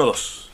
Uno, dos.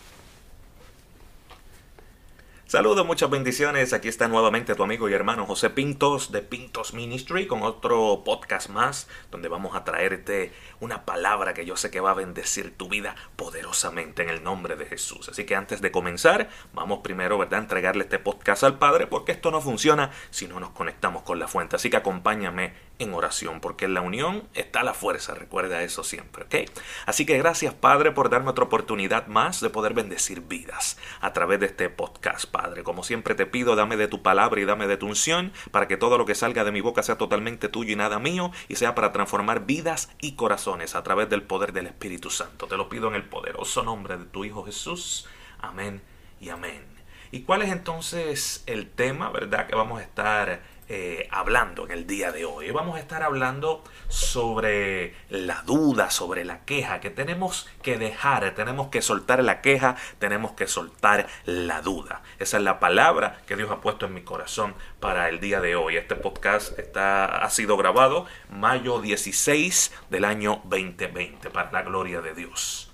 Saludos, muchas bendiciones. Aquí está nuevamente tu amigo y hermano José Pintos de Pintos Ministry con otro podcast más donde vamos a traerte una palabra que yo sé que va a bendecir tu vida poderosamente en el nombre de Jesús. Así que antes de comenzar, vamos primero, ¿verdad?, a entregarle este podcast al Padre porque esto no funciona si no nos conectamos con la fuente. Así que acompáñame en oración porque en la unión está la fuerza. Recuerda eso siempre, ¿ok? Así que gracias, Padre, por darme otra oportunidad más de poder bendecir vidas a través de este podcast. Padre. Como siempre te pido, dame de tu palabra y dame de tu unción para que todo lo que salga de mi boca sea totalmente tuyo y nada mío y sea para transformar vidas y corazones a través del poder del Espíritu Santo. Te lo pido en el poderoso nombre de tu Hijo Jesús. Amén y amén. ¿Y cuál es entonces el tema, verdad, que vamos a estar eh, hablando en el día de hoy. Vamos a estar hablando sobre la duda, sobre la queja, que tenemos que dejar, tenemos que soltar la queja, tenemos que soltar la duda. Esa es la palabra que Dios ha puesto en mi corazón para el día de hoy. Este podcast está, ha sido grabado mayo 16 del año 2020, para la gloria de Dios.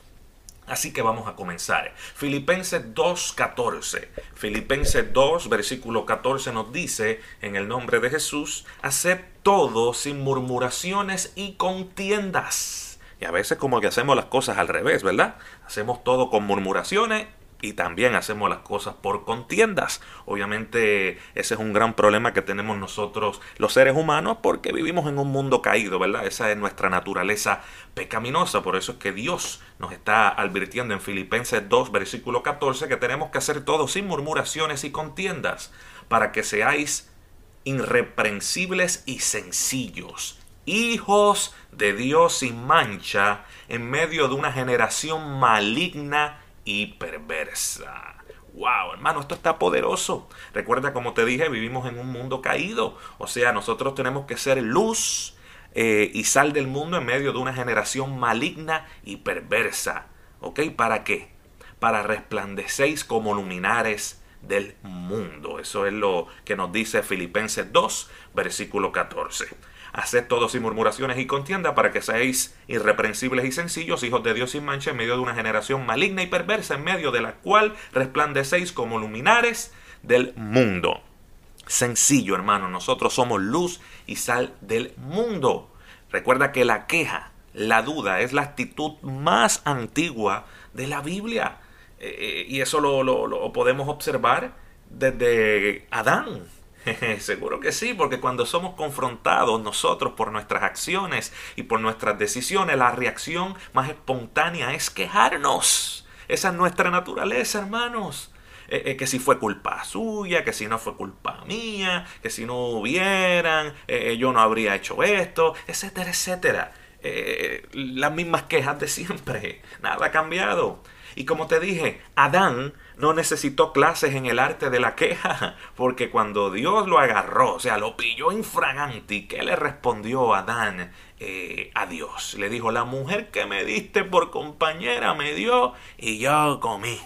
Así que vamos a comenzar. Filipenses 2.14. Filipenses 2, versículo 14 nos dice, en el nombre de Jesús, haced todo sin murmuraciones y contiendas. Y a veces como que hacemos las cosas al revés, ¿verdad? Hacemos todo con murmuraciones y también hacemos las cosas por contiendas. Obviamente ese es un gran problema que tenemos nosotros los seres humanos porque vivimos en un mundo caído, ¿verdad? Esa es nuestra naturaleza pecaminosa. Por eso es que Dios nos está advirtiendo en Filipenses 2, versículo 14, que tenemos que hacer todo sin murmuraciones y contiendas para que seáis irreprensibles y sencillos, hijos de Dios sin mancha en medio de una generación maligna y perversa. Wow, hermano, esto está poderoso. Recuerda, como te dije, vivimos en un mundo caído. O sea, nosotros tenemos que ser luz eh, y sal del mundo en medio de una generación maligna y perversa. ¿Ok? ¿Para qué? Para resplandecéis como luminares del mundo. Eso es lo que nos dice Filipenses 2, versículo 14. Haced todo sin murmuraciones y contienda para que seáis irreprensibles y sencillos, hijos de Dios sin mancha, en medio de una generación maligna y perversa, en medio de la cual resplandecéis como luminares del mundo. Sencillo, hermano, nosotros somos luz y sal del mundo. Recuerda que la queja, la duda, es la actitud más antigua de la Biblia. Eh, eh, y eso lo, podemos observar desde Adán. Seguro que sí, porque cuando somos confrontados nosotros por nuestras acciones y por nuestras decisiones, la reacción más espontánea es quejarnos. Esa es nuestra naturaleza, hermanos. Eh, que si fue culpa suya, que si no fue culpa mía, que si no hubieran, yo no habría hecho esto, etcétera, etcétera. las mismas quejas de siempre, nada ha cambiado. Y como te dije, Adán no necesitó clases en el arte de la queja, porque cuando Dios lo agarró, o sea, lo pilló infraganti, ¿qué le respondió Adán eh, a Dios? Le dijo, la mujer que me diste por compañera me dio y yo comí.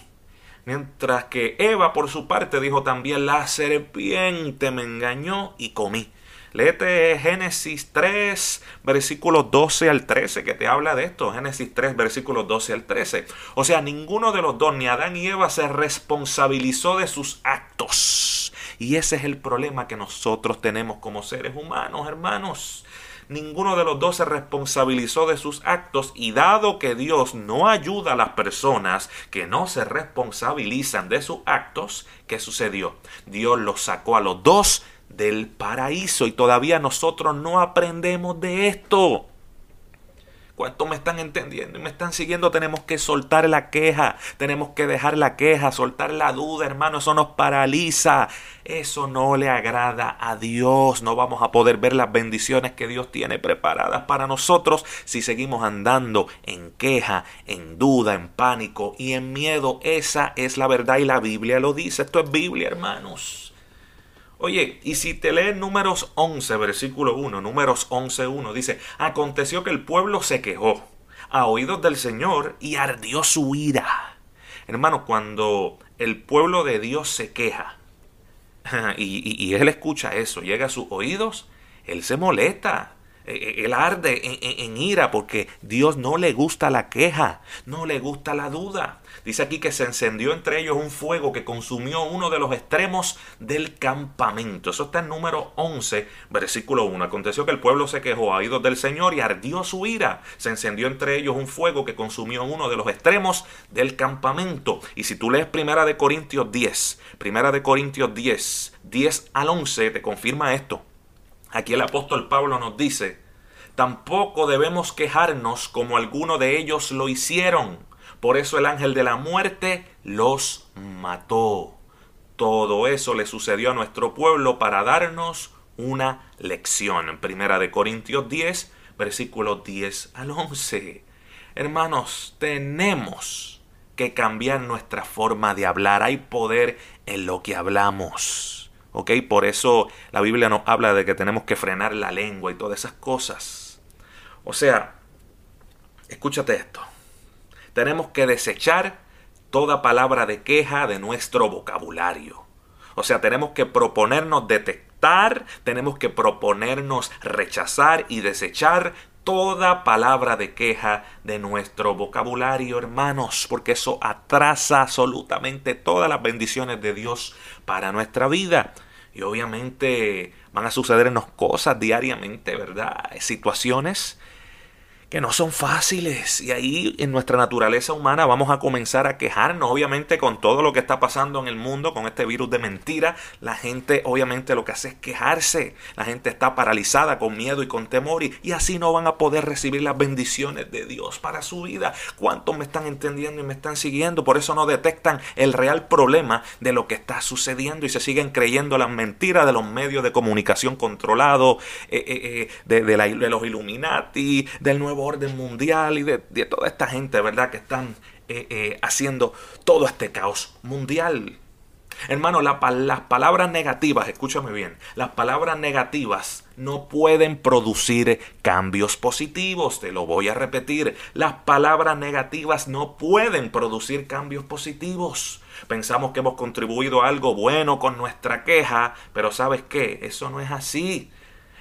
Mientras que Eva, por su parte, dijo también, la serpiente me engañó y comí. Léete Génesis 3, versículos 12 al 13, que te habla de esto. Génesis 3, versículos 12 al 13. O sea, ninguno de los dos, ni Adán ni Eva, se responsabilizó de sus actos. Y ese es el problema que nosotros tenemos como seres humanos, hermanos. Ninguno de los dos se responsabilizó de sus actos y dado que Dios no ayuda a las personas que no se responsabilizan de sus actos, ¿qué sucedió? Dios los sacó a los dos del paraíso y todavía nosotros no aprendemos de esto. ¿Cuántos me están entendiendo y me están siguiendo? Tenemos que soltar la queja, tenemos que dejar la queja, soltar la duda, hermano, eso nos paraliza. Eso no le agrada a Dios. No vamos a poder ver las bendiciones que Dios tiene preparadas para nosotros si seguimos andando en queja, en duda, en pánico y en miedo. Esa es la verdad y la Biblia lo dice. Esto es Biblia, hermanos. Oye, y si te lees números 11, versículo 1, números 11, 1, dice, aconteció que el pueblo se quejó a oídos del Señor y ardió su ira. Hermano, cuando el pueblo de Dios se queja y, y él escucha eso, llega a sus oídos, él se molesta. Eh, eh, él arde en, ira porque Dios no le gusta la queja, no le gusta la duda. Dice aquí que se encendió entre ellos un fuego que consumió uno de los extremos del campamento. Eso está en número 11, versículo 1. Aconteció que el pueblo se quejó a oídos del Señor y ardió su ira. Se encendió entre ellos un fuego que consumió uno de los extremos del campamento. Y si tú lees Primera de Corintios 10, Primera de Corintios 10, 10 al 11, te confirma esto. Aquí el apóstol Pablo nos dice, tampoco debemos quejarnos como algunos de ellos lo hicieron. Por eso el ángel de la muerte los mató. Todo eso le sucedió a nuestro pueblo para darnos una lección. Primera de Corintios 10, versículos 10 al 11. Hermanos, tenemos que cambiar nuestra forma de hablar. Hay poder en lo que hablamos. ¿Ok? Por eso la Biblia nos habla de que tenemos que frenar la lengua y todas esas cosas. O sea, escúchate esto. Tenemos que desechar toda palabra de queja de nuestro vocabulario. O sea, tenemos que proponernos detectar, tenemos que proponernos rechazar y desechar toda palabra de queja de nuestro vocabulario, hermanos, porque eso atrasa absolutamente todas las bendiciones de Dios para nuestra vida. Y obviamente van a sucedernos cosas diariamente, ¿verdad? Situaciones que no son fáciles. Y ahí en nuestra naturaleza humana vamos a comenzar a quejarnos obviamente con todo lo que está pasando en el mundo con este virus de mentira. La gente obviamente lo que hace es quejarse. La gente está paralizada con miedo y con temor y, y así no van a poder recibir las bendiciones de Dios para su vida. Cuántos me están entendiendo y me están siguiendo por eso no detectan el real problema de lo que está sucediendo y se siguen creyendo las mentiras de los medios de comunicación controlados eh, eh, eh, de, de, de los Illuminati del nuevo orden mundial y de, toda esta gente, ¿verdad? Que están eh, eh, haciendo todo este caos mundial. Hermano, las palabras negativas, escúchame bien, las palabras negativas no pueden producir cambios positivos, te lo voy a repetir, las palabras negativas no pueden producir cambios positivos. Pensamos que hemos contribuido a algo bueno con nuestra queja, pero ¿sabes qué? Eso no es así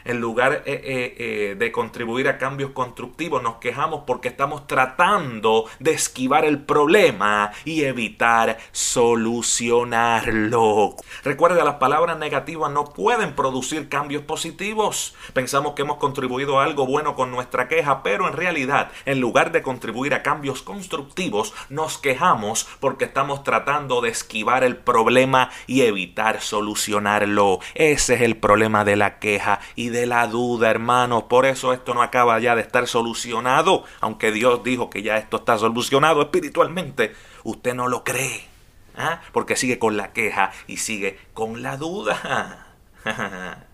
en lugar eh, eh, eh, de contribuir a cambios constructivos, nos quejamos porque estamos tratando de esquivar el problema y evitar solucionarlo. Recuerda, las palabras negativas no pueden producir cambios positivos. Pensamos que hemos contribuido a algo bueno con nuestra queja, pero en realidad, en lugar de contribuir a cambios constructivos, nos quejamos porque estamos tratando de esquivar el problema y evitar solucionarlo. Ese es el problema de la queja y de de la duda, hermanos. Por eso esto no acaba ya de estar solucionado. Aunque Dios dijo que ya esto está solucionado espiritualmente, usted no lo cree. ¿ah? Porque sigue con la queja y sigue con la duda.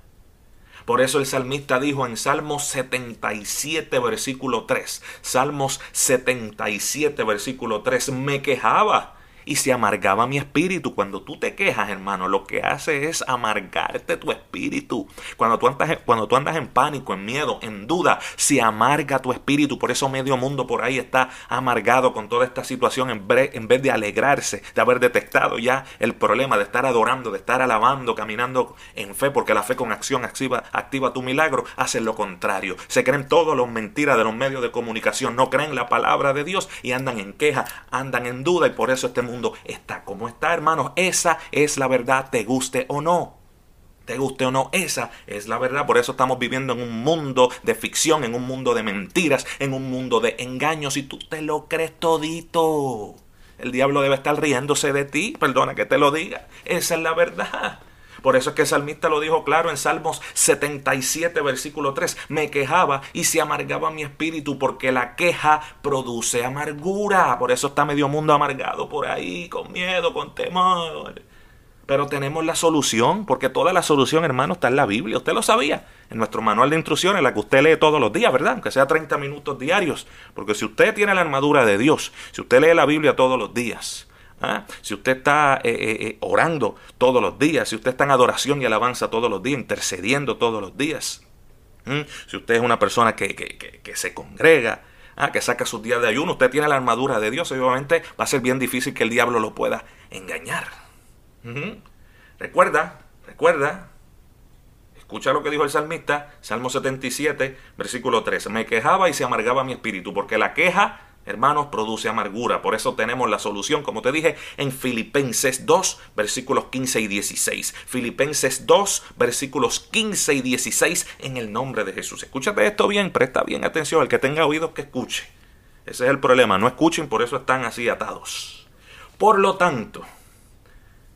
Por eso el salmista dijo en Salmos 77, versículo 3, Salmos 77, versículo 3, me quejaba y se amargaba mi espíritu. Cuando tú te quejas, hermano, lo que hace es amargarte tu espíritu. Cuando tú andas, cuando tú andas en pánico, en miedo, en duda, se amarga tu espíritu. Por eso medio mundo por ahí está amargado con toda esta situación en vez, de alegrarse, de haber detectado ya el problema, de estar adorando, de estar alabando, caminando en fe, porque la fe con acción activa, activa tu milagro, hacen lo contrario. Se creen todos los mentiras de los medios de comunicación, no creen la palabra de Dios y andan en queja, andan en duda y por eso este mundo mundo está como está, hermanos. Esa es la verdad, te guste o no. Te guste o no, esa es la verdad. Por eso estamos viviendo en un mundo de ficción, en un mundo de mentiras, en un mundo de engaños. Y tú te lo crees todito. El diablo debe estar riéndose de ti. Perdona que te lo diga. Esa es la verdad. Por eso es que el salmista lo dijo claro en Salmos 77, versículo 3. Me quejaba y se amargaba mi espíritu porque la queja produce amargura. Por eso está medio mundo amargado por ahí, con miedo, con temor. Pero tenemos la solución, porque toda la solución, hermano, está en la Biblia. Usted lo sabía, en nuestro manual de instrucciones, la que usted lee todos los días, ¿verdad? Aunque sea 30 minutos diarios. Porque si usted tiene la armadura de Dios, si usted lee la Biblia todos los días, ¿ah? si usted está eh, eh, eh, orando todos los días, si usted está en adoración y alabanza todos los días, intercediendo todos los días, si usted es una persona que, que, se congrega, ¿ah? que saca sus días de ayuno, usted tiene la armadura de Dios, obviamente va a ser bien difícil que el diablo lo pueda engañar. Recuerda, recuerda, escucha lo que dijo el salmista, Salmo 77, versículo 13. Me quejaba y se amargaba mi espíritu, porque la queja, hermanos, produce amargura. Por eso tenemos la solución, como te dije, en Filipenses 2, versículos 15 y 16. Filipenses 2, versículos 15 y 16, en el nombre de Jesús. Escúchate esto bien, presta bien atención, el que tenga oídos que escuche. Ese es el problema, no escuchen, por eso están así atados. Por lo tanto,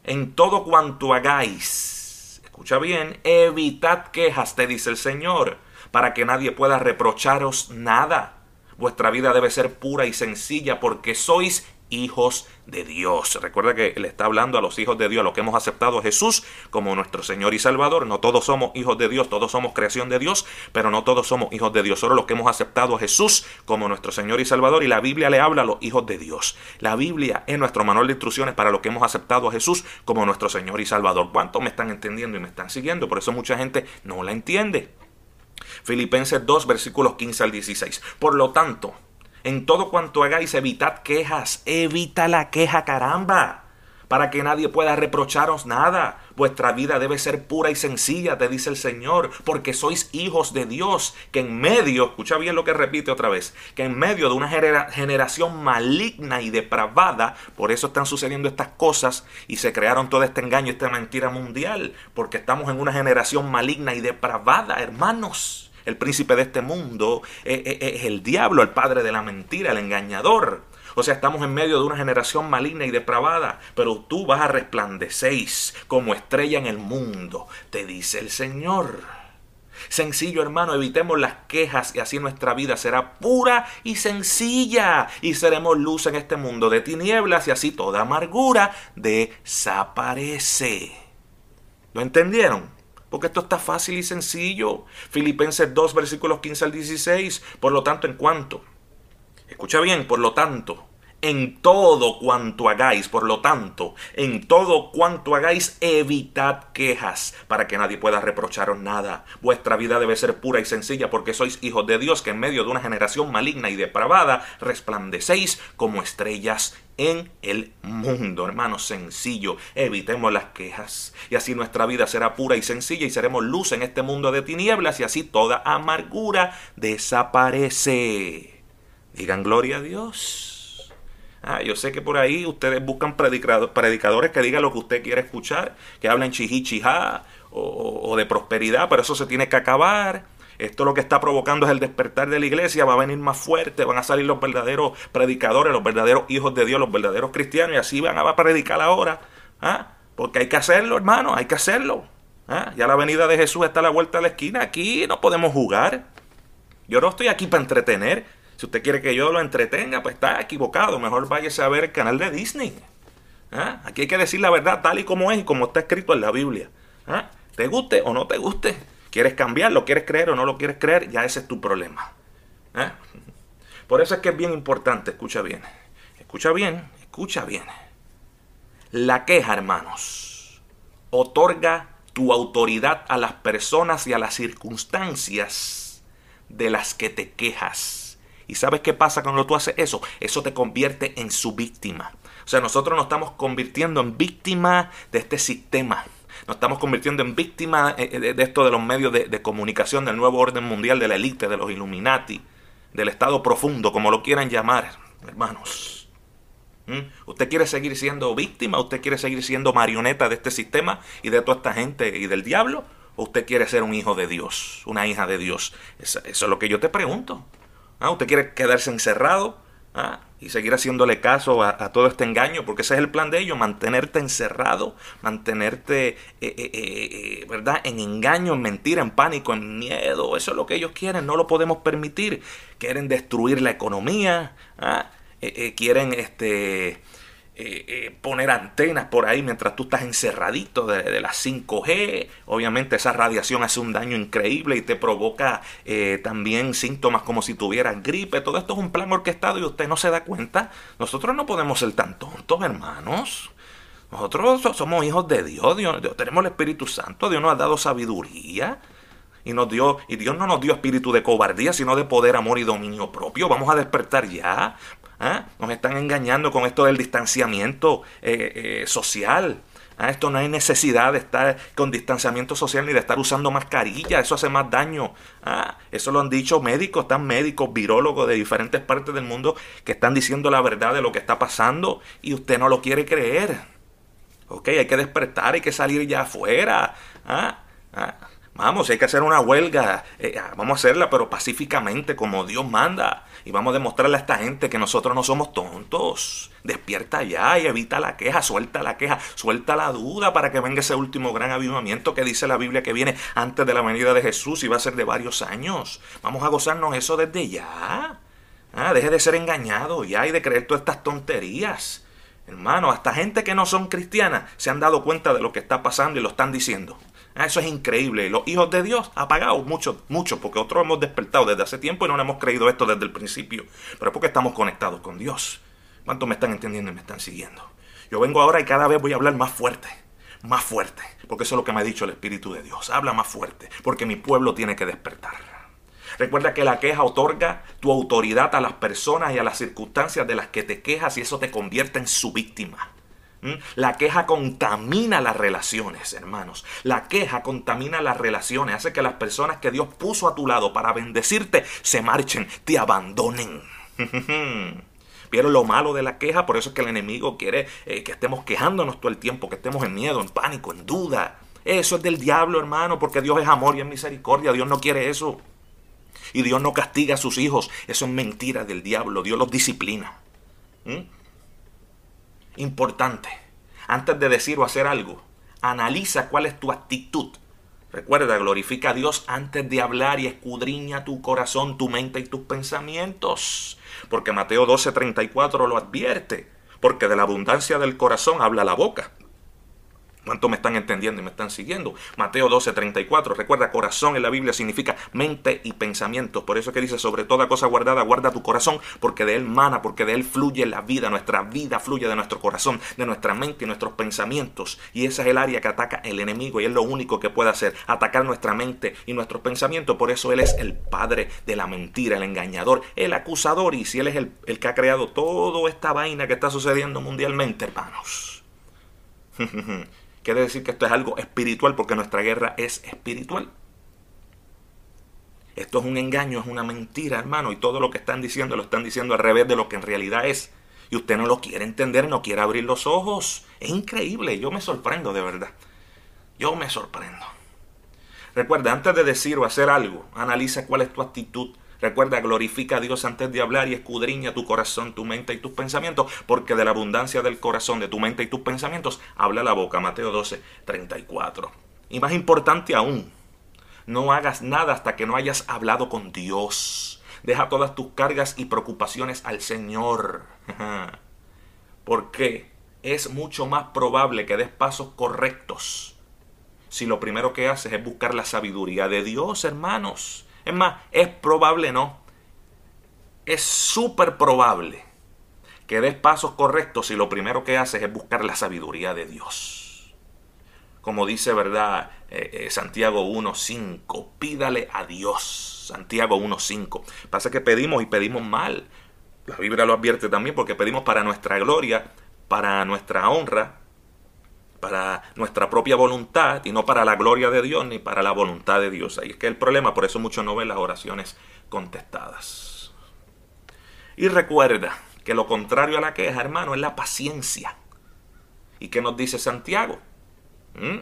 en todo cuanto hagáis. Escucha bien, evitad quejas, te dice el Señor, para que nadie pueda reprocharos nada. Vuestra vida debe ser pura y sencilla porque sois hijos de Dios. Recuerda que le está hablando a los hijos de Dios, a los que hemos aceptado a Jesús como nuestro Señor y Salvador. No todos somos hijos de Dios, todos somos creación de Dios, pero no todos somos hijos de Dios. Solo los que hemos aceptado a Jesús como nuestro Señor y Salvador. Y la Biblia le habla a los hijos de Dios. La Biblia es nuestro manual de instrucciones para los que hemos aceptado a Jesús como nuestro Señor y Salvador. ¿Cuántos me están entendiendo y me están siguiendo? Por eso mucha gente no la entiende. Filipenses 2, versículos 15 al 16. Por lo tanto, en todo cuanto hagáis, evitad quejas. Evita la queja, caramba. Para que nadie pueda reprocharos nada. Vuestra vida debe ser pura y sencilla, te dice el Señor, porque sois hijos de Dios, que en medio, escucha bien lo que repite otra vez, que en medio de una generación maligna y depravada, por eso están sucediendo estas cosas y se crearon todo este engaño, esta mentira mundial, porque estamos en una generación maligna y depravada, hermanos el príncipe de este mundo, eh, eh, eh, es el diablo, el padre de la mentira, el engañador. O sea, estamos en medio de una generación maligna y depravada, pero tú vas a resplandecer como estrella en el mundo, te dice el Señor. Sencillo, hermano, evitemos las quejas y así nuestra vida será pura y sencilla y seremos luz en este mundo de tinieblas y así toda amargura desaparece. ¿Lo entendieron? Porque esto está fácil y sencillo. Filipenses 2, versículos 15 al 16. Por lo tanto, en cuanto. Escucha bien, por lo tanto, en todo cuanto hagáis, por lo tanto, en todo cuanto hagáis, evitad quejas, para que nadie pueda reprocharos nada. Vuestra vida debe ser pura y sencilla, porque sois hijos de Dios, que en medio de una generación maligna y depravada, resplandecéis como estrellas en el mundo, hermano, sencillo. Evitemos las quejas, y así nuestra vida será pura y sencilla, y seremos luz en este mundo de tinieblas, y así toda amargura desaparece. Digan gloria a Dios. Ah, yo sé que por ahí ustedes buscan predicadores que digan lo que usted quiere escuchar, que hablen chihichijá o, o de prosperidad, pero eso se tiene que acabar. Esto lo que está provocando es el despertar de la iglesia, va a venir más fuerte, van a salir los verdaderos predicadores, los verdaderos hijos de Dios, los verdaderos cristianos, y así van a predicar ahora. ¿ah? Porque hay que hacerlo, hermano, hay que hacerlo. ¿ah? Ya la venida de Jesús está a la vuelta de la esquina, aquí no podemos jugar. Yo no estoy aquí para entretener, si usted quiere que yo lo entretenga, pues está equivocado. Mejor váyase a ver el canal de Disney. ¿Ah? Aquí hay que decir la verdad tal y como es y como está escrito en la Biblia. ¿Ah? ¿Te guste o no te guste? ¿Quieres cambiarlo? ¿Quieres creer o no lo quieres creer? Ya ese es tu problema. ¿Ah? Por eso es que es bien importante, escucha bien. Escucha bien, escucha bien. La queja, hermanos, otorga tu autoridad a las personas y a las circunstancias de las que te quejas. ¿Y sabes qué pasa cuando tú haces eso? Eso te convierte en su víctima. O sea, nosotros nos estamos convirtiendo en víctima de este sistema. Nos estamos convirtiendo en víctima eh, eh, de esto de los medios de, comunicación, del nuevo orden mundial, de la élite, de los Illuminati, del Estado profundo, como lo quieran llamar, hermanos. ¿Mm? ¿Usted quiere seguir siendo víctima? ¿Usted quiere seguir siendo marioneta de este sistema y de toda esta gente y del diablo? ¿O usted quiere ser un hijo de Dios, una hija de Dios? eso es lo que yo te pregunto. ¿Ah? ¿Usted quiere quedarse encerrado? ¿Ah? y seguir haciéndole caso a, todo este engaño, porque ese es el plan de ellos, mantenerte encerrado, mantenerte, eh, eh, eh, ¿verdad?, en engaño, en mentira, en pánico, en miedo, eso es lo que ellos quieren, no lo podemos permitir, quieren destruir la economía, ¿ah? quieren este, eh, eh, poner antenas por ahí mientras tú estás encerradito de, de, la 5G. Obviamente esa radiación hace un daño increíble y te provoca eh, también síntomas como si tuvieras gripe. Todo esto es un plan orquestado y usted no se da cuenta. Nosotros no podemos ser tan tontos, hermanos. Nosotros somos hijos de Dios, Dios, Dios tenemos el Espíritu Santo, Dios nos ha dado sabiduría y nos dio y Dios no nos dio espíritu de cobardía, sino de poder, amor y dominio propio. Vamos a despertar ya. ¿Ah? Nos están engañando con esto del distanciamiento eh, eh, social. ¿Ah? Esto no hay necesidad de estar con distanciamiento social ni de estar usando mascarilla. Eso hace más daño. ¿Ah? Eso lo han dicho médicos, están médicos, virólogos de diferentes partes del mundo que están diciendo la verdad de lo que está pasando y usted no lo quiere creer. Ok, hay que despertar, hay que salir ya afuera. ¿Ah? Vamos, hay que hacer una huelga, eh, ah, vamos a hacerla, pero pacíficamente, como Dios manda. Y vamos a demostrarle a esta gente que nosotros no somos tontos. Despierta ya y evita la queja, suelta la queja, suelta la duda para que venga ese último gran avivamiento que dice la Biblia que viene antes de la venida de Jesús y va a ser de varios años. Vamos a gozarnos eso desde ya. Ah, deje de ser engañado ya y de creer todas estas tonterías. Hermano, hasta gente que no son cristianas se han dado cuenta de lo que está pasando y lo están diciendo. Ah, eso es increíble. Los hijos de Dios apagados, mucho, mucho, porque otros hemos despertado desde hace tiempo y no hemos creído esto desde el principio. Pero es porque estamos conectados con Dios. ¿Cuántos me están entendiendo y me están siguiendo? Yo vengo ahora y cada vez voy a hablar más fuerte, más fuerte, porque eso es lo que me ha dicho el Espíritu de Dios. Habla más fuerte, porque mi pueblo tiene que despertar. Recuerda que la queja otorga tu autoridad a las personas y a las circunstancias de las que te quejas y eso te convierte en su víctima. ¿Mm? La queja contamina las relaciones, hermanos. La queja contamina las relaciones, hace que las personas que Dios puso a tu lado para bendecirte se marchen, te abandonen. ¿Vieron lo malo de la queja? Por eso es que el enemigo quiere eh, que estemos quejándonos todo el tiempo, que estemos en miedo, en pánico, en duda. Eso es del diablo, hermano, porque Dios es amor y es misericordia. Dios no quiere eso. Y Dios no castiga a sus hijos. Eso es mentira del diablo. Dios los disciplina. ¿Mm? Importante. Antes de decir o hacer algo, analiza cuál es tu actitud. Recuerda, glorifica a Dios antes de hablar y escudriña tu corazón, tu mente y tus pensamientos. Porque Mateo 12:34 lo advierte. Porque de la abundancia del corazón habla la boca. ¿Cuánto me están entendiendo y me están siguiendo? Mateo 12, 34. Recuerda, corazón en la Biblia significa mente y pensamientos. Por eso es que dice, sobre toda cosa guardada, guarda tu corazón, porque de él mana, porque de él fluye la vida. Nuestra vida fluye de nuestro corazón, de nuestra mente y nuestros pensamientos. Y esa es el área que ataca el enemigo y es lo único que puede hacer, atacar nuestra mente y nuestros pensamientos. Por eso él es el padre de la mentira, el engañador, el acusador. Y si él es el, el que ha creado toda esta vaina que está sucediendo mundialmente, hermanos. Quiere decir que esto es algo espiritual porque nuestra guerra es espiritual. Esto es un engaño, es una mentira, hermano, y todo lo que están diciendo lo están diciendo al revés de lo que en realidad es. Y usted no lo quiere entender, no quiere abrir los ojos. Es increíble, yo me sorprendo de verdad. Yo me sorprendo. Recuerda, antes de decir o hacer algo, analiza cuál es tu actitud Recuerda, glorifica a Dios antes de hablar y escudriña tu corazón, tu mente y tus pensamientos, porque de la abundancia del corazón, de tu mente y tus pensamientos, habla la boca. Mateo 12, 34. Y más importante aún, no hagas nada hasta que no hayas hablado con Dios. Deja todas tus cargas y preocupaciones al Señor. Porque es mucho más probable que des pasos correctos si lo primero que haces es buscar la sabiduría de Dios, hermanos. Es más, es probable no. Es súper probable que des pasos correctos si lo primero que haces es buscar la sabiduría de Dios. Como dice, ¿verdad? Eh, eh, Santiago 1.5. Pídale a Dios. Santiago 1.5. Pasa que pedimos y pedimos mal. La Biblia lo advierte también porque pedimos para nuestra gloria, para nuestra honra, para nuestra propia voluntad y no para la gloria de Dios ni para la voluntad de Dios. Ahí es que el problema, por eso muchos no ven las oraciones contestadas. Y recuerda que lo contrario a la queja, hermano, es la paciencia. ¿Y qué nos dice Santiago? ¿Mm?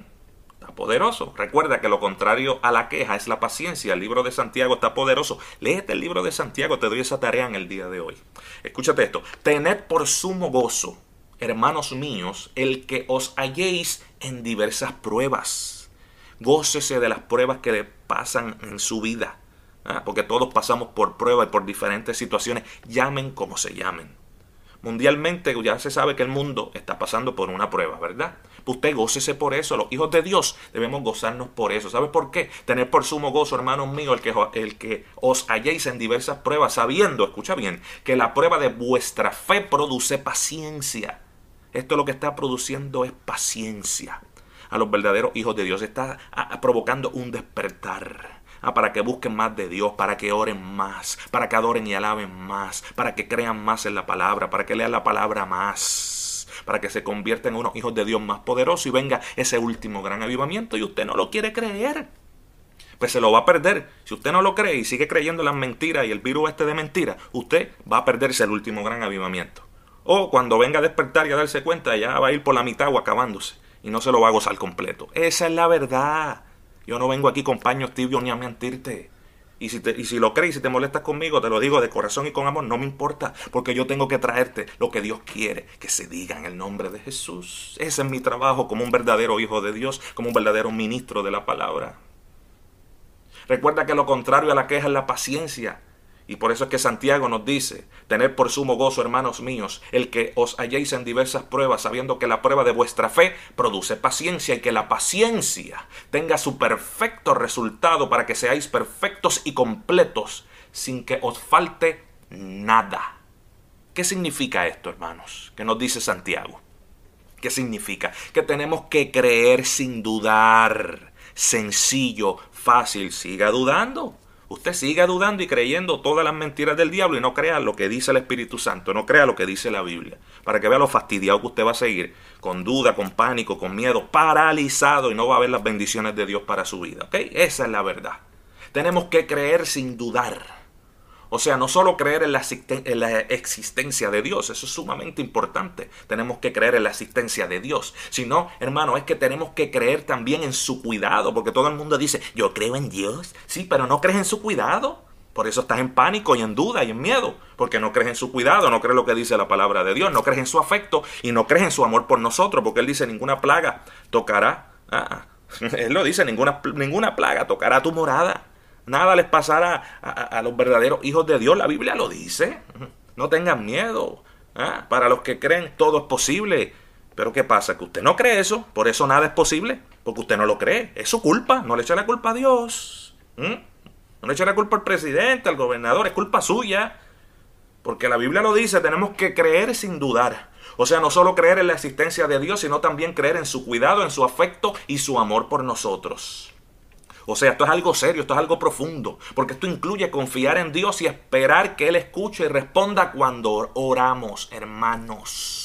Está poderoso. Recuerda que lo contrario a la queja es la paciencia. El libro de Santiago está poderoso. Léete el libro de Santiago, te doy esa tarea en el día de hoy. Escúchate esto. Tened por sumo gozo, hermanos míos, el que os halléis en diversas pruebas. Gócese de las pruebas que le pasan en su vida. ¿ah? Porque todos pasamos por pruebas y por diferentes situaciones. Llamen como se llamen. Mundialmente ya se sabe que el mundo está pasando por una prueba, ¿verdad? Usted gócese por eso. Los hijos de Dios debemos gozarnos por eso. ¿Sabe por qué? Tener por sumo gozo, hermanos míos, el que, el que os halléis en diversas pruebas, sabiendo, escucha bien, que la prueba de vuestra fe produce paciencia. Esto lo que está produciendo es paciencia. A los verdaderos hijos de Dios está provocando un despertar para que busquen más de Dios, para que oren más, para que adoren y alaben más, para que crean más en la palabra, para que lean la palabra más, para que se conviertan en unos hijos de Dios más poderosos y venga ese último gran avivamiento y usted no lo quiere creer. Pues se lo va a perder. Si usted no lo cree y sigue creyendo en las mentiras y el virus este de mentiras, usted va a perderse el último gran avivamiento. O cuando venga a despertar y a darse cuenta, ya va a ir por la mitad o acabándose. Y no se lo va a gozar completo. Esa es la verdad. Yo no vengo aquí con paños tibios ni a mentirte. Y si, y si lo crees y si te molestas conmigo, te lo digo de corazón y con amor, no me importa, porque yo tengo que traerte lo que Dios quiere que se diga en el nombre de Jesús. Ese es mi trabajo como un verdadero hijo de Dios, como un verdadero ministro de la palabra. Recuerda que lo contrario a la queja es la paciencia. Y por eso es que Santiago nos dice, tener por sumo gozo, hermanos míos, el que os halléis en diversas pruebas, sabiendo que la prueba de vuestra fe produce paciencia y que la paciencia tenga su perfecto resultado para que seáis perfectos y completos sin que os falte nada. ¿Qué significa esto, hermanos? ¿Qué nos dice Santiago? ¿Qué significa? Que tenemos que creer sin dudar. Sencillo, fácil, siga dudando. Usted siga dudando y creyendo todas las mentiras del diablo y no crea lo que dice el Espíritu Santo, no crea lo que dice la Biblia, para que vea lo fastidiado que usted va a seguir, con duda, con pánico, con miedo, paralizado y no va a ver las bendiciones de Dios para su vida. Esa es la verdad. Tenemos que creer sin dudar. O sea, no solo creer en la, existencia de Dios, eso es sumamente importante. Tenemos que creer en la existencia de Dios. Sino, hermano, es que tenemos que creer también en su cuidado, porque todo el mundo dice, yo creo en Dios. Sí, pero no crees en su cuidado. Por eso estás en pánico y en duda y en miedo, porque no crees en su cuidado, no crees lo que dice la palabra de Dios, no crees en su afecto y no crees en su amor por nosotros, porque Él dice, ninguna plaga tocará. Ah, él lo dice, ninguna, ninguna plaga tocará tu morada. Nada les pasará a, los verdaderos hijos de Dios. La Biblia lo dice. No tengan miedo. ¿ah? Para los que creen todo es posible. Pero ¿qué pasa? Que usted no cree eso. Por eso nada es posible. Porque usted no lo cree. Es su culpa. No le eche la culpa a Dios. No le eche la culpa al presidente, al gobernador. Es culpa suya. Porque la Biblia lo dice. Tenemos que creer sin dudar. O sea, no solo creer en la existencia de Dios, sino también creer en su cuidado, en su afecto y su amor por nosotros. O sea, esto es algo serio, esto es algo profundo, porque esto incluye confiar en Dios y esperar que Él escuche y responda cuando oramos, hermanos.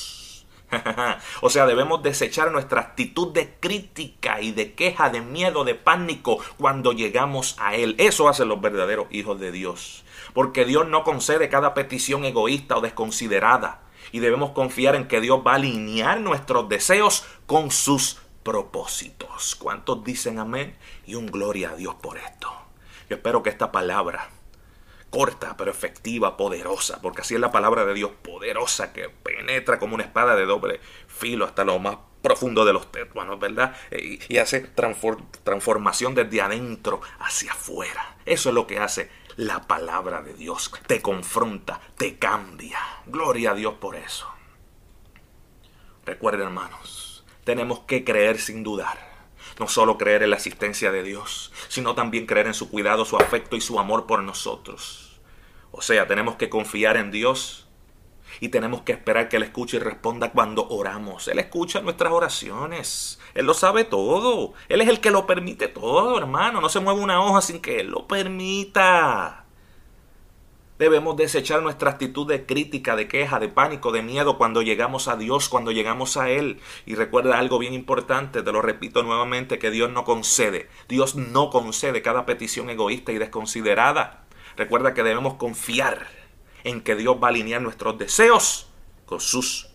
o sea, debemos desechar nuestra actitud de crítica y de queja, de miedo, de pánico cuando llegamos a Él. Eso hacen los verdaderos hijos de Dios. Porque Dios no concede cada petición egoísta o desconsiderada. Y debemos confiar en que Dios va a alinear nuestros deseos con sus propósitos. ¿Cuántos dicen amén? Y un gloria a Dios por esto. Yo espero que esta palabra, corta pero efectiva, poderosa, porque así es la palabra de Dios, poderosa, que penetra como una espada de doble filo hasta lo más profundo de los tétuanos, ¿verdad? Y, y hace transformación desde adentro hacia afuera. Eso es lo que hace la palabra de Dios. Te confronta, te cambia. Gloria a Dios por eso. Recuerden, hermanos, tenemos que creer sin dudar. No solo creer en la existencia de Dios, sino también creer en su cuidado, su afecto y su amor por nosotros. O sea, tenemos que confiar en Dios y tenemos que esperar que Él escuche y responda cuando oramos. Él escucha nuestras oraciones. Él lo sabe todo. Él es el que lo permite todo, hermano. No se mueve una hoja sin que Él lo permita. Debemos desechar nuestra actitud de crítica, de queja, de pánico, de miedo cuando llegamos a Dios, cuando llegamos a Él. Y recuerda algo bien importante, te lo repito nuevamente, que Dios no concede. Dios no concede cada petición egoísta y desconsiderada. Recuerda que debemos confiar en que Dios va a alinear nuestros deseos con sus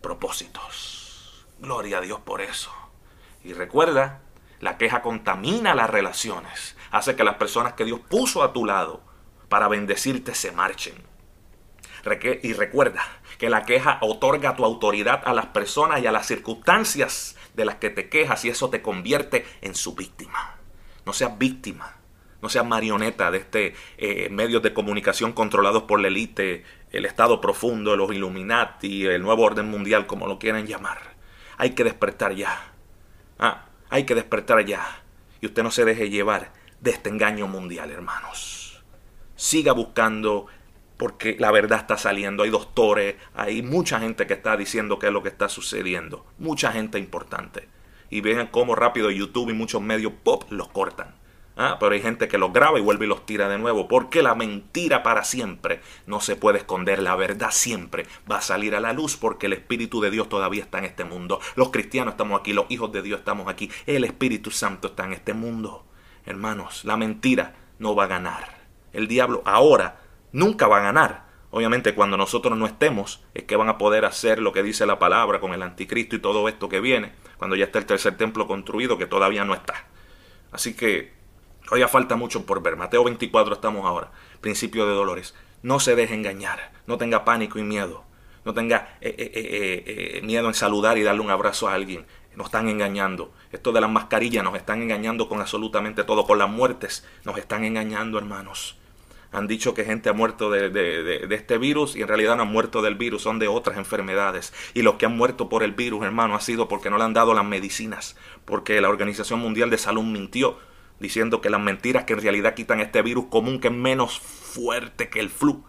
propósitos. Gloria a Dios por eso. Y recuerda La queja contamina las relaciones, hace que las personas que Dios puso a tu lado para bendecirte se marchen. Y recuerda que la queja otorga tu autoridad a las personas y a las circunstancias de las que te quejas y eso te convierte en su víctima. No seas víctima, no seas marioneta de este eh, medios de comunicación controlados por la élite, el Estado profundo, los Illuminati, el nuevo orden mundial, como lo quieran llamar. Hay que despertar ya. Ah, hay que despertar ya. Y usted no se deje llevar de este engaño mundial, hermanos. Siga buscando porque la verdad está saliendo. Hay doctores, hay mucha gente que está diciendo qué es lo que está sucediendo. Mucha gente importante. Y vean cómo rápido YouTube y muchos medios pop los cortan. Ah, pero hay gente que los graba y vuelve y los tira de nuevo. Porque la mentira para siempre no se puede esconder. La verdad siempre va a salir a la luz porque el Espíritu de Dios todavía está en este mundo. Los cristianos estamos aquí, los hijos de Dios estamos aquí. El Espíritu Santo está en este mundo. Hermanos, la mentira no va a ganar. El diablo ahora nunca va a ganar. Obviamente cuando nosotros no estemos es que van a poder hacer lo que dice la palabra con el anticristo y todo esto que viene, cuando ya está el tercer templo construido que todavía no está. Así que Todavía falta mucho por ver. Mateo 24 estamos ahora. Principio de dolores. No se deje engañar. No tenga pánico y miedo. No tenga eh, eh, eh, miedo en saludar y darle un abrazo a alguien. Nos están engañando. Esto de las mascarillas nos están engañando con absolutamente todo. Con las muertes nos están engañando, hermanos. Han dicho que gente ha muerto de, de, este virus y en realidad no han muerto del virus, son de otras enfermedades. Y los que han muerto por el virus, hermano, ha sido porque no le han dado las medicinas, porque la Organización Mundial de Salud mintió diciendo que las mentiras que en realidad quitan este virus común que es menos fuerte que el flu.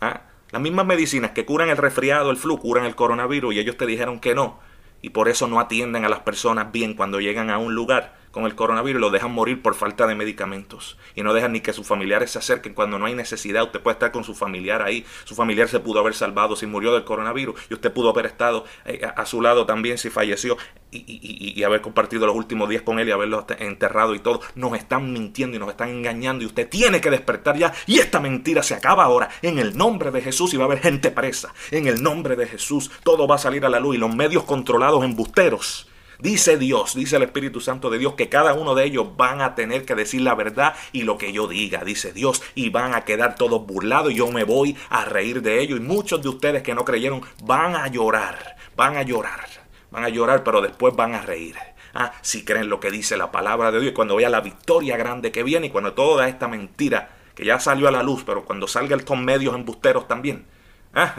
¿ah? Las mismas medicinas que curan el resfriado, el flu, curan el coronavirus y ellos te dijeron que no. Y por eso no atienden a las personas bien cuando llegan a un lugar con el coronavirus y lo dejan morir por falta de medicamentos. Y no dejan ni que sus familiares se acerquen cuando no hay necesidad. Usted puede estar con su familiar ahí. Su familiar se pudo haber salvado si murió del coronavirus. Y usted pudo haber estado eh, a su lado también si falleció. Y, haber compartido los últimos días con él y haberlo enterrado y todo. Nos están mintiendo y nos están engañando. Y usted tiene que despertar ya. Y esta mentira se acaba ahora. En el nombre de Jesús. Y va a haber gente presa. En el nombre de Jesús. Todo va a salir a la luz. Y los medios controlados embusteros Dice Dios, dice el Espíritu Santo de Dios, que cada uno de ellos van a tener que decir la verdad y lo que yo diga, dice Dios, y van a quedar todos burlados y yo me voy a reír de ellos. Y muchos de ustedes que no creyeron van a llorar, van a llorar, van a llorar, pero después van a reír. Ah, si creen lo que dice la palabra de Dios, cuando vea la victoria grande que viene y cuando toda esta mentira que ya salió a la luz, pero cuando salga estos medios embusteros también, ah,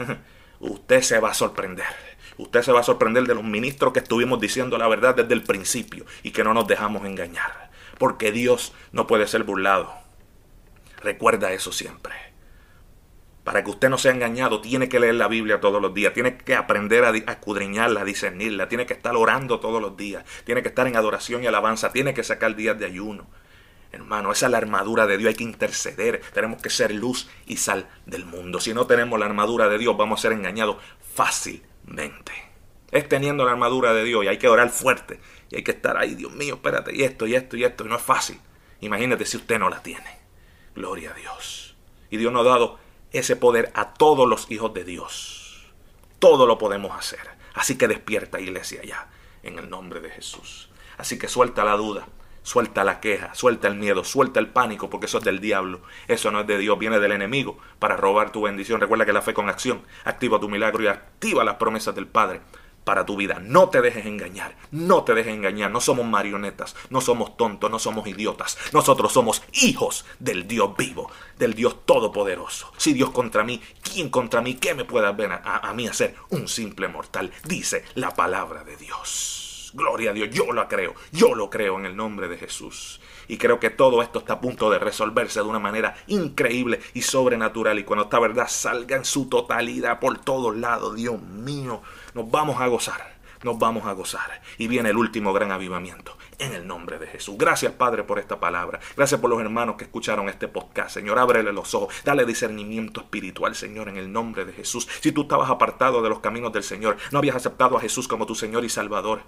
usted se va a sorprender usted se va a sorprender de los ministros que estuvimos diciendo la verdad desde el principio y que no nos dejamos engañar. Porque Dios no puede ser burlado. Recuerda eso siempre. Para que usted no sea engañado, tiene que leer la Biblia todos los días, tiene que aprender a, escudriñarla, a discernirla, tiene que estar orando todos los días, tiene que estar en adoración y alabanza, tiene que sacar días de ayuno. Hermano, esa es la armadura de Dios, hay que interceder, tenemos que ser luz y sal del mundo. Si no tenemos la armadura de Dios, vamos a ser engañados fácil mente. Es teniendo la armadura de Dios y hay que orar fuerte. Y hay que estar ahí, Dios mío, espérate, y esto, y esto, y esto. Y no es fácil. Imagínate si usted no la tiene. Gloria a Dios. Y Dios nos ha dado ese poder a todos los hijos de Dios. Todo lo podemos hacer. Así que despierta, iglesia, ya, en el nombre de Jesús. Así que suelta la duda, Suelta la queja, suelta el miedo, suelta el pánico, porque eso es del diablo. Eso no es de Dios, viene del enemigo para robar tu bendición. Recuerda que la fe con acción activa tu milagro y activa las promesas del Padre para tu vida. No te dejes engañar, no te dejes engañar. No somos marionetas, no somos tontos, no somos idiotas. Nosotros somos hijos del Dios vivo, del Dios todopoderoso. Si Dios contra mí, ¿quién contra mí? ¿Qué me puede ver a, mí hacer? Un simple mortal, dice la palabra de Dios. Gloria a Dios, yo lo creo, yo lo creo en el nombre de Jesús. Y creo que todo esto está a punto de resolverse de una manera increíble y sobrenatural. Y cuando esta verdad salga en su totalidad por todos lados, Dios mío, nos vamos a gozar, nos vamos a gozar. Y viene el último gran avivamiento en el nombre de Jesús. Gracias, Padre, por esta palabra. Gracias por los hermanos que escucharon este podcast. Señor, ábrele los ojos, dale discernimiento espiritual, Señor, en el nombre de Jesús. Si tú estabas apartado de los caminos del Señor, no habías aceptado a Jesús como tu Señor y Salvador.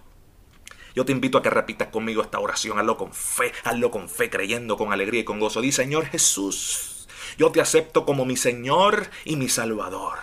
Yo te invito a que repitas conmigo esta oración. Hazlo con fe, hazlo con fe, creyendo con alegría y con gozo. Di, Señor Jesús, yo te acepto como mi Señor y mi Salvador.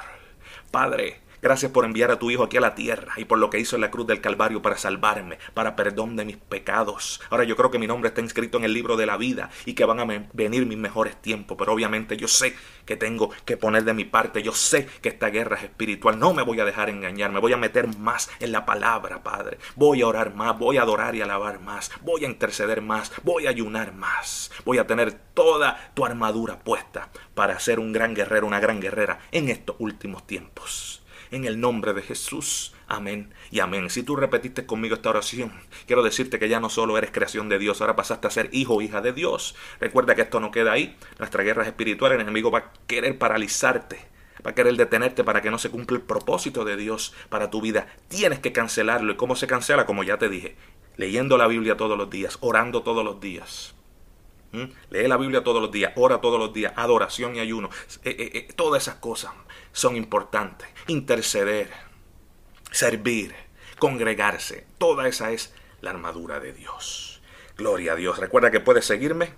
Padre, Gracias por enviar a tu Hijo aquí a la tierra y por lo que hizo en la cruz del Calvario para salvarme, para perdón de mis pecados. Ahora yo creo que mi nombre está inscrito en el libro de la vida y que van a venir mis mejores tiempos, pero obviamente yo sé que tengo que poner de mi parte, yo sé que esta guerra es espiritual, no me voy a dejar engañar, me voy a meter más en la palabra, Padre. Voy a orar más, voy a adorar y alabar más, voy a interceder más, voy a ayunar más, voy a tener toda tu armadura puesta para ser un gran guerrero, una gran guerrera en estos últimos tiempos en el nombre de Jesús. Amén y amén. Si tú repetiste conmigo esta oración, quiero decirte que ya no solo eres creación de Dios, ahora pasaste a ser hijo o hija de Dios. Recuerda que esto no queda ahí. Nuestra guerra es espiritual, el enemigo va a querer paralizarte. Va a querer detenerte para que no se cumpla el propósito de Dios para tu vida. Tienes que cancelarlo. ¿Y cómo se cancela? Como ya te dije, leyendo la Biblia todos los días, orando todos los días. ¿Mm? Lee la Biblia todos los días, ora todos los días, adoración y ayuno. Eh, eh, eh, todas esas cosas son importantes. Interceder, servir, congregarse. Toda esa es la armadura de Dios. Gloria a Dios. Recuerda que puedes seguirme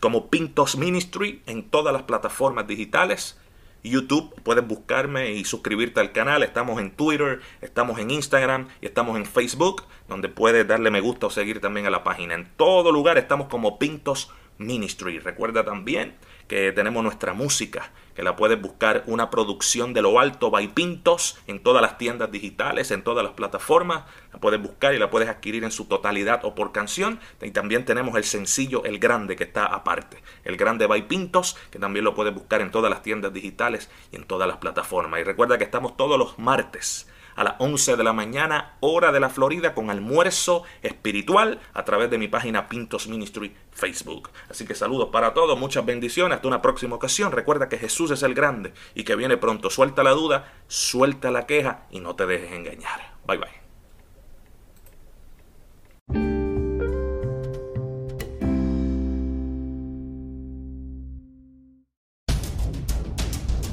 como Pintos Ministry en todas las plataformas digitales. YouTube, puedes buscarme y suscribirte al canal. Estamos en Twitter, estamos en Instagram y estamos en Facebook, donde puedes darle me gusta o seguir también a la página. En todo lugar estamos como Pintos Ministry. Recuerda también que tenemos nuestra música, que la puedes buscar una producción de lo alto by Pintos en todas las tiendas digitales, en todas las plataformas. La puedes buscar y la puedes adquirir en su totalidad o por canción. Y también tenemos el sencillo El Grande que está aparte. El Grande by Pintos, que también lo puedes buscar en todas las tiendas digitales y en todas las plataformas. Y recuerda que estamos todos los martes a las 11 de la mañana, hora de la Florida, con almuerzo espiritual a través de mi página Pintos Ministry Facebook. Así que saludos para todos, muchas bendiciones, hasta una próxima ocasión. Recuerda que Jesús es el grande y que viene pronto. Suelta la duda, suelta la queja y no te dejes engañar. Bye bye.